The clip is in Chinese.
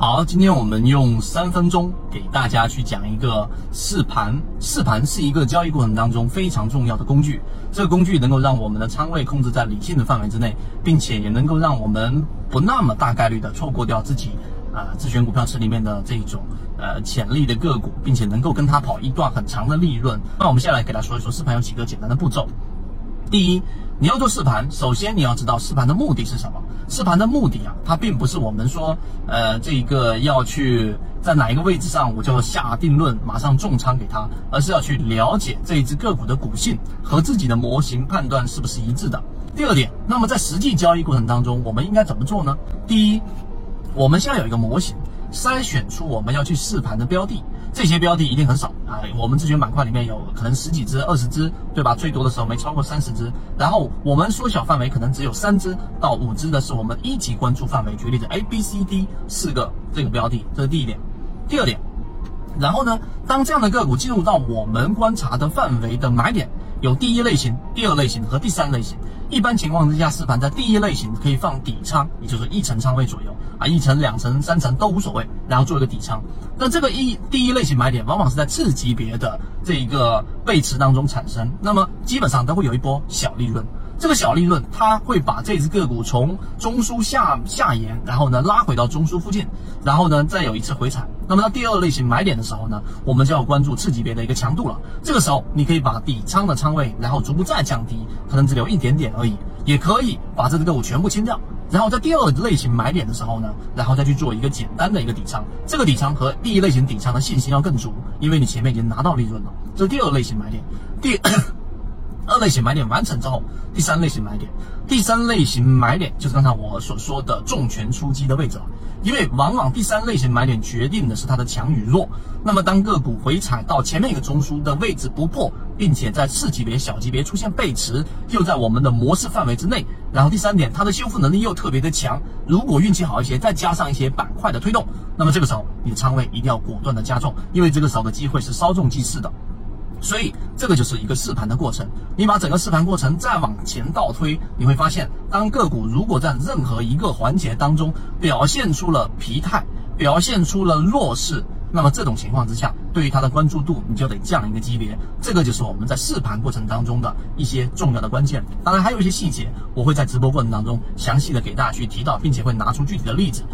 好，今天我们用三分钟给大家去讲一个试盘。试盘是一个交易过程当中非常重要的工具，这个工具能够让我们的仓位控制在理性的范围之内，并且也能够让我们不那么大概率的错过掉自己啊自选股票池里面的这种呃潜力的个股，并且能够跟它跑一段很长的利润。那我们先来给大家说一说试盘有几个简单的步骤。第一，你要做试盘，首先你要知道试盘的目的是什么。试盘的目的啊，它并不是我们说，呃，这个要去在哪一个位置上我就下定论，马上重仓给它，而是要去了解这一只个股的股性和自己的模型判断是不是一致的。第二点，那么在实际交易过程当中，我们应该怎么做呢？第一，我们先要有一个模型。筛选出我们要去试盘的标的，这些标的一定很少啊。我们自选板块里面有可能十几只、二十只，对吧？最多的时候没超过三十只。然后我们缩小范围，可能只有三只到五只的是我们一级关注范围。举例子，A、B、C、D 四个这个标的，这是第一点。第二点，然后呢，当这样的个股进入到我们观察的范围的买点，有第一类型、第二类型和第三类型。一般情况之下，试盘在第一类型可以放底仓，也就是一层仓位左右啊，一层、两层、三层都无所谓，然后做一个底仓。那这个一第一类型买点，往往是在次级别的这一个背驰当中产生，那么基本上都会有一波小利润。这个小利润，它会把这只个股从中枢下下沿，然后呢拉回到中枢附近，然后呢再有一次回踩。那么到第二类型买点的时候呢，我们就要关注次级别的一个强度了。这个时候，你可以把底仓的仓位，然后逐步再降低，可能只留一点点而已，也可以把这只个股全部清掉。然后在第二类型买点的时候呢，然后再去做一个简单的一个底仓。这个底仓和第一类型底仓的信心要更足，因为你前面已经拿到利润了。这是第二类型买点。第。二类型买点完成之后，第三类型买点，第三类型买点就是刚才我所说的重拳出击的位置了。因为往往第三类型买点决定的是它的强与弱。那么当个股回踩到前面一个中枢的位置不破，并且在次级别、小级别出现背驰，又在我们的模式范围之内。然后第三点，它的修复能力又特别的强。如果运气好一些，再加上一些板块的推动，那么这个时候你的仓位一定要果断的加重，因为这个时候的机会是稍纵即逝的。所以这个就是一个试盘的过程。你把整个试盘过程再往前倒推，你会发现，当个股如果在任何一个环节当中表现出了疲态，表现出了弱势，那么这种情况之下，对于它的关注度你就得降一个级别。这个就是我们在试盘过程当中的一些重要的关键。当然还有一些细节，我会在直播过程当中详细的给大家去提到，并且会拿出具体的例子。